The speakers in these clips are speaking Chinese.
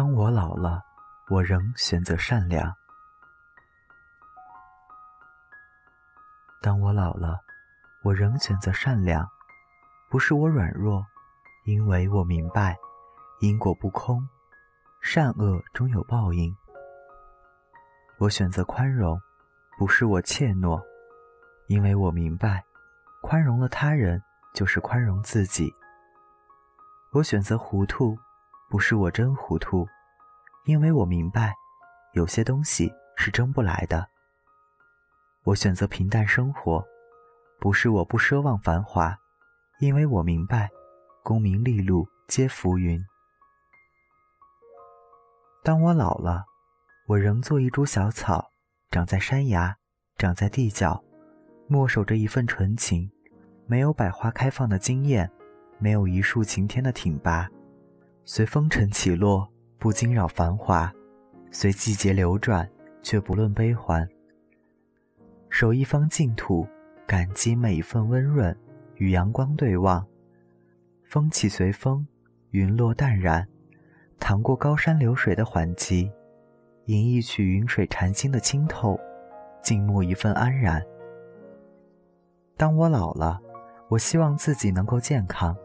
当我老了，我仍选择善良。当我老了，我仍选择善良，不是我软弱，因为我明白因果不空，善恶终有报应。我选择宽容，不是我怯懦，因为我明白宽容了他人就是宽容自己。我选择糊涂，不是我真糊涂，因为我明白有些东西是争不来的。我选择平淡生活，不是我不奢望繁华，因为我明白，功名利禄皆浮云。当我老了，我仍做一株小草，长在山崖，长在地角，默守着一份纯情，没有百花开放的惊艳，没有一树擎天的挺拔，随风尘起落，不惊扰繁华，随季节流转，却不论悲欢。守一方净土，感激每一份温润，与阳光对望。风起随风，云落淡然，淌过高山流水的缓急，吟一曲云水禅心的清透，静默一份安然。当我老了，我希望自己能够健康，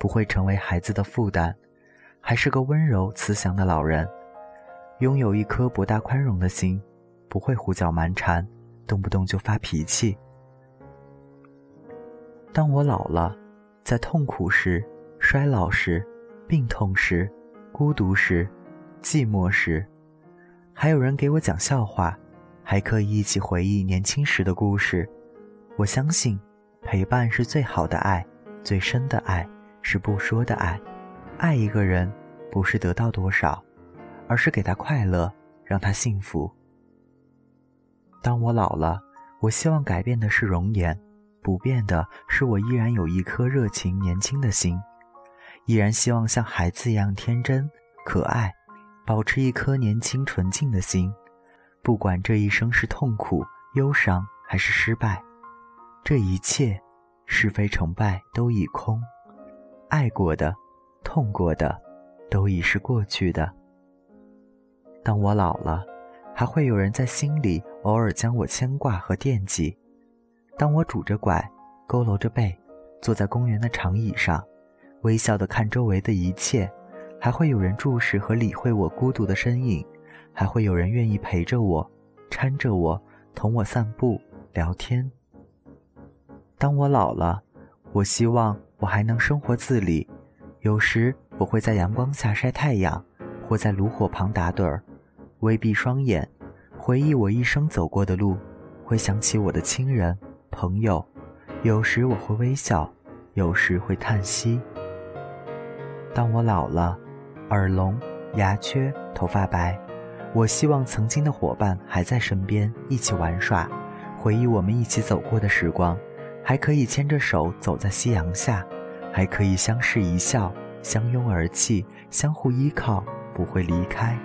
不会成为孩子的负担，还是个温柔慈祥的老人，拥有一颗博大宽容的心，不会胡搅蛮缠。动不动就发脾气。当我老了，在痛苦时、衰老时、病痛时、孤独时、寂寞时，还有人给我讲笑话，还可以一起回忆年轻时的故事。我相信，陪伴是最好的爱，最深的爱是不说的爱。爱一个人，不是得到多少，而是给他快乐，让他幸福。当我老了，我希望改变的是容颜，不变的是我依然有一颗热情年轻的心，依然希望像孩子一样天真可爱，保持一颗年轻纯净的心。不管这一生是痛苦、忧伤还是失败，这一切是非成败都已空，爱过的、痛过的，都已是过去的。当我老了。还会有人在心里偶尔将我牵挂和惦记。当我拄着拐，佝偻着背，坐在公园的长椅上，微笑地看周围的一切，还会有人注视和理会我孤独的身影，还会有人愿意陪着我，搀着我，同我散步聊天。当我老了，我希望我还能生活自理。有时我会在阳光下晒太阳，或在炉火旁打盹儿。微闭双眼，回忆我一生走过的路，会想起我的亲人朋友。有时我会微笑，有时会叹息。当我老了，耳聋、牙缺、头发白，我希望曾经的伙伴还在身边，一起玩耍，回忆我们一起走过的时光，还可以牵着手走在夕阳下，还可以相视一笑，相拥而泣，相互依靠，不会离开。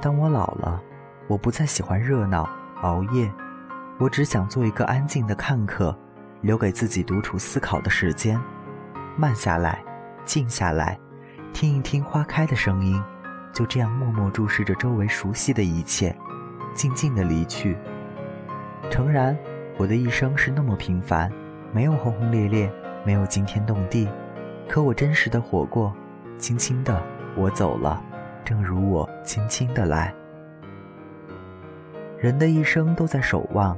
当我老了，我不再喜欢热闹熬夜，我只想做一个安静的看客，留给自己独处思考的时间，慢下来，静下来，听一听花开的声音，就这样默默注视着周围熟悉的一切，静静的离去。诚然，我的一生是那么平凡，没有轰轰烈烈，没有惊天动地，可我真实的活过，轻轻的，我走了。正如我轻轻的来，人的一生都在守望。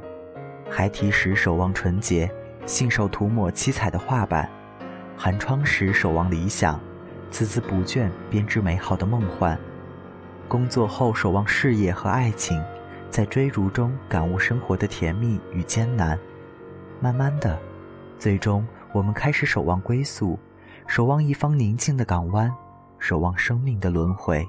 孩提时守望纯洁，信手涂抹七彩的画板；寒窗时守望理想，孜孜不倦编织美好的梦幻；工作后守望事业和爱情，在追逐中感悟生活的甜蜜与艰难。慢慢的，最终我们开始守望归宿，守望一方宁静的港湾。守望生命的轮回。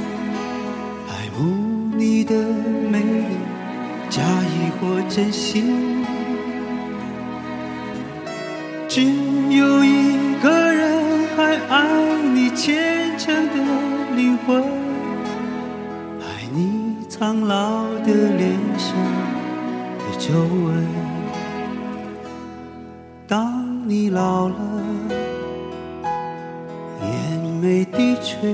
你的美丽，假意或真心。只有一个人还爱你虔诚的灵魂，爱你苍老的脸上的皱纹。当你老了，眼眉低垂，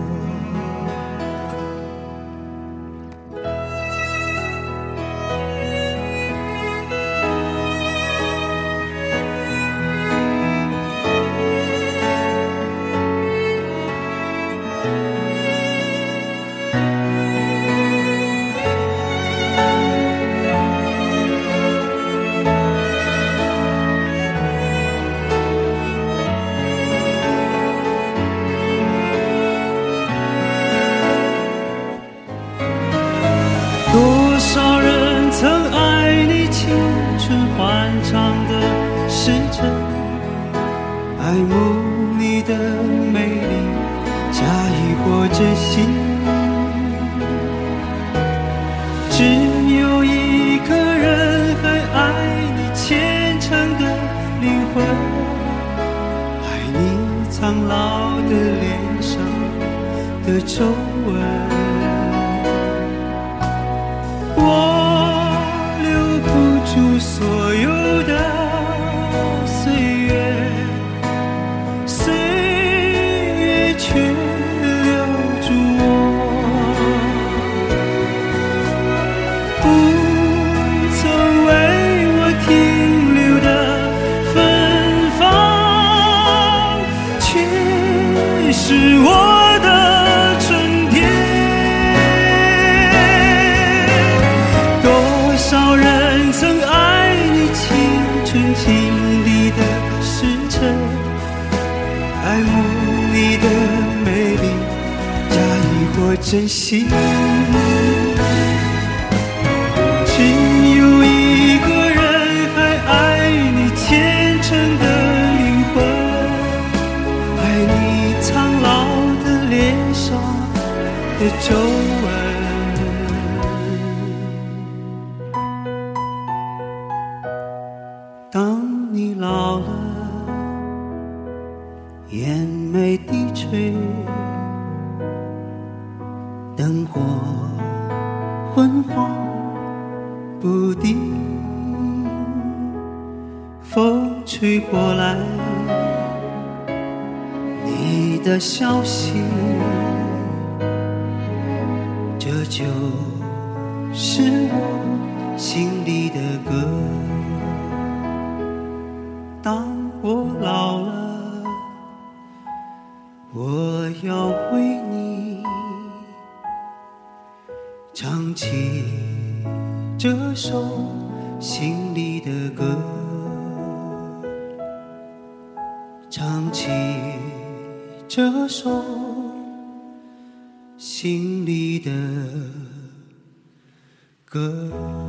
皱纹我留不住所有的岁月岁月却留住我。不曾为我停留的芬芳却是我我珍惜过来，你的消息。这就是我心里的歌。当我老了，我要为你唱起这首心里的歌，唱起这首。心里的歌。